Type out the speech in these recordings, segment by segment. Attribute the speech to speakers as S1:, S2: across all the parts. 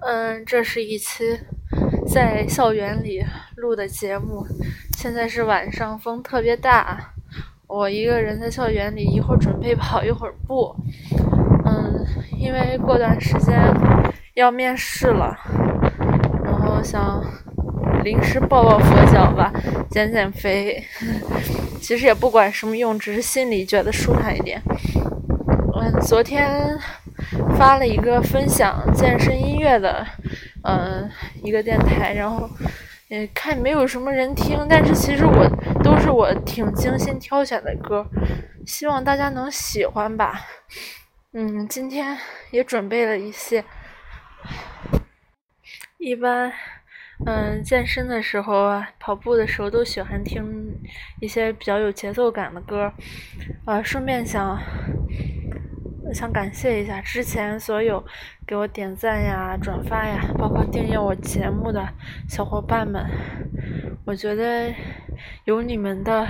S1: 嗯，这是一期在校园里录的节目。现在是晚上，风特别大。我一个人在校园里，一会儿准备跑一会儿步。嗯，因为过段时间要面试了，然后想临时抱抱佛脚吧，减减肥。其实也不管什么用，只是心里觉得舒坦一点。嗯，昨天。发了一个分享健身音乐的，嗯，一个电台，然后，嗯，看没有什么人听，但是其实我都是我挺精心挑选的歌，希望大家能喜欢吧。嗯，今天也准备了一些，一般，嗯，健身的时候啊，跑步的时候都喜欢听一些比较有节奏感的歌，呃，顺便想。我想感谢一下之前所有给我点赞呀、转发呀，包括订阅我节目的小伙伴们。我觉得有你们的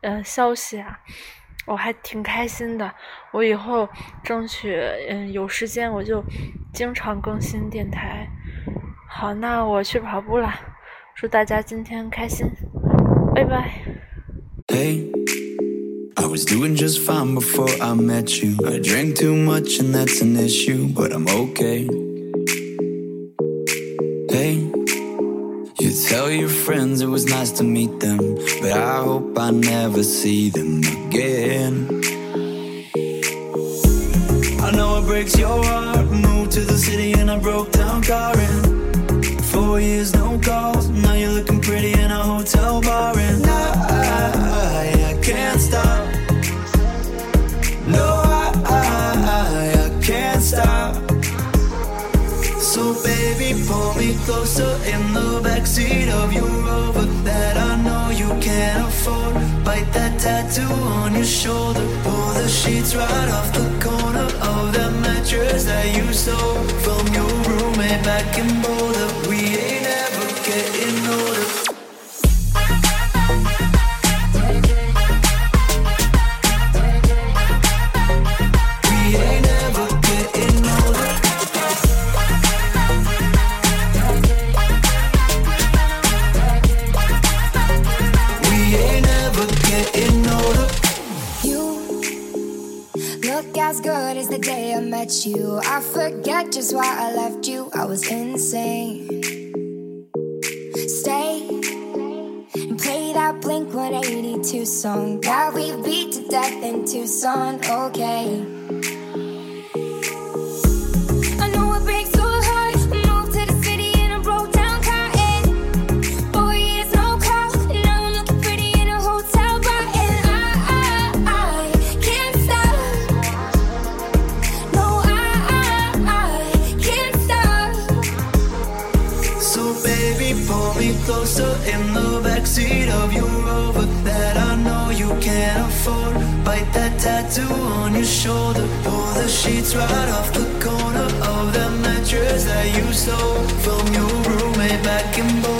S1: 呃消息啊，我还挺开心的。我以后争取嗯有时间我就经常更新电台。好，那我去跑步了，祝大家今天开心，拜拜。
S2: I was doing just fine before I met you. I drank too much and that's an issue, but I'm okay. Hey, you tell your friends it was nice to meet them, but I hope I never see them again. I know it breaks your heart. Moved to the city and I broke down crying. Four years, no calls. Now you're looking pretty in a hotel bar, and I, I, I can't stop. So baby, pull me closer in the backseat of your Rover that I know you can't afford. Bite that tattoo on your shoulder. Pull the sheets right off the corner of that mattress that you stole from your roommate back in Boulder. We song that we beat to death in Tucson. Okay. Tattoo on your shoulder. Pull the sheets right off the corner of that mattress that you stole from your roommate back in.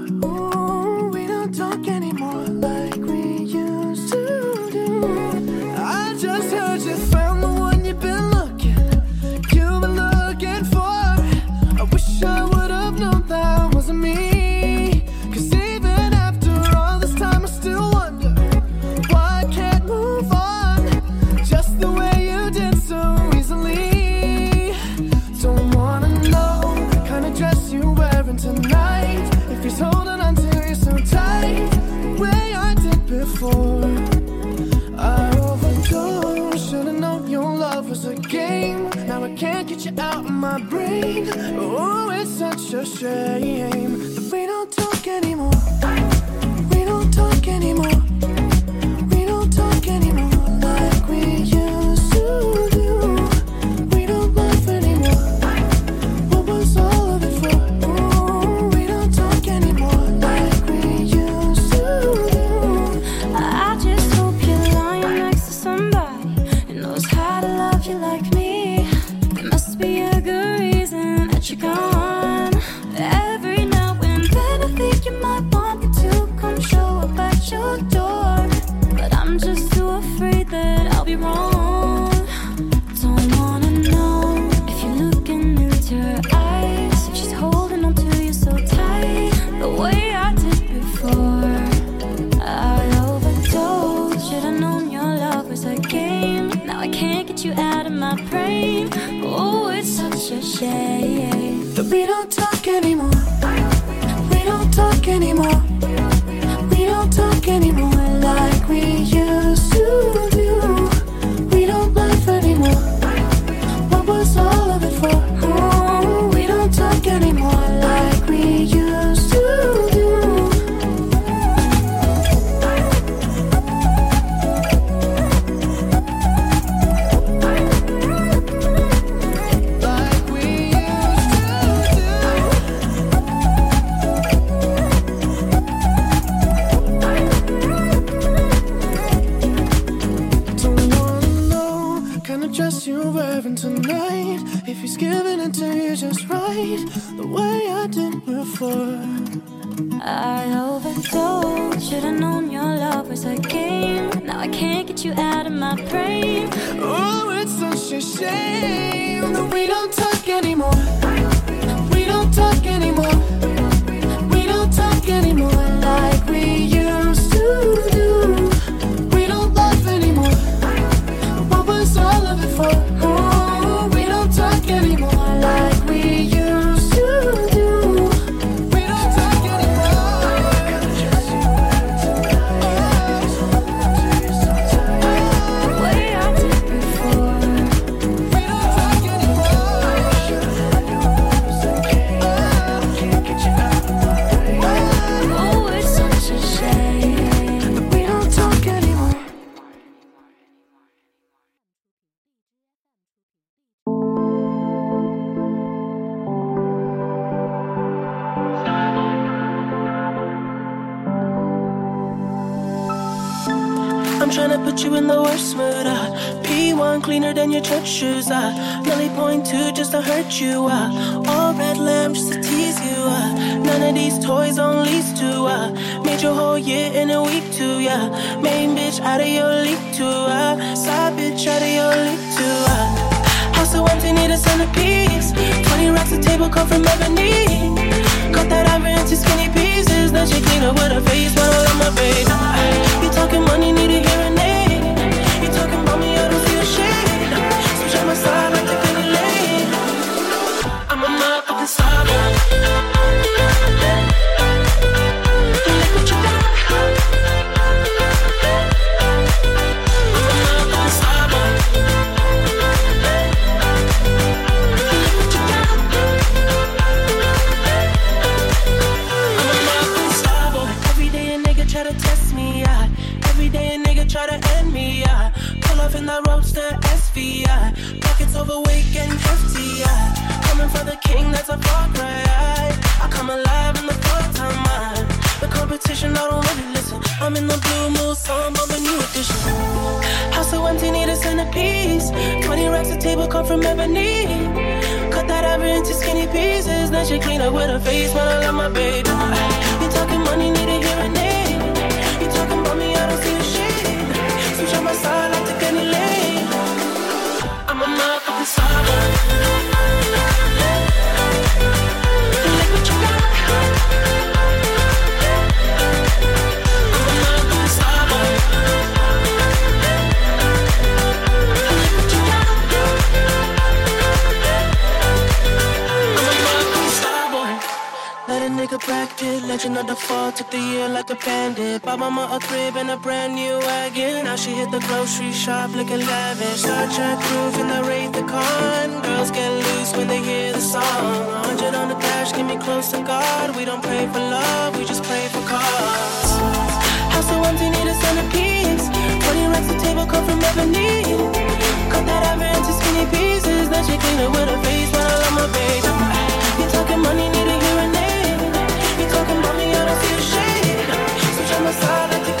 S3: my brain. Oh, it's such a shame
S4: that we don't talk anymore. We don't talk anymore. time. shame that we don't talk anymore.
S5: you in the worst mood. Uh. P1 cleaner than your church shoes. Uh. Millie point two just to hurt you. Uh. All red lamps just to tease you. Uh. None of these toys on lease to. Uh. Made your whole year in a week too. Yeah. Main bitch out of your league too. Uh. Side bitch out of your league too. Uh. House so empty, need a centerpiece. 20 racks a table come from ebony. Cut that ivory into skinny pieces. Now she clean up with her face while I'm a baby. You talking money, need a hearing. and she clean up with her face, but I love my baby. You talking money, need a hearing aid. You talking about me, I don't see a shade. Switch on my side, I take any lane. I'm a motherfucking star. expected. Legend of the fall took the year like a bandit. Bought mama a crib and a brand new wagon. Now she hit the grocery shop looking lavish. Star Trek proof in the rate the con. Girls get loose when they hear the song. 100 on the dash, get me close to God. We don't pray for love, we just pray for cause. House so empty, need a centerpiece. 20 racks a table cut from Ebony. Cut that ever into skinny pieces. Then she clean it with a face, but I love my face. You're talking money side of
S6: the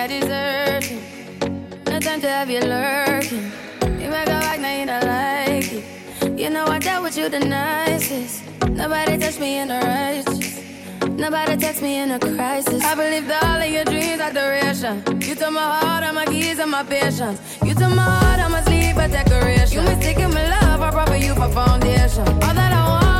S6: I
S3: deserve it. No time to have you lurking. You make a back, now you don't like it. You know I dealt with you the nicest. Nobody touched me in the righteous. Nobody text me in a crisis. I believed all of your dreams are duration. You took my heart, all my keys, and my patience. You took my heart, I must sleep, a decoration. You mistaken my love, I brought for you for foundation. All that I wanted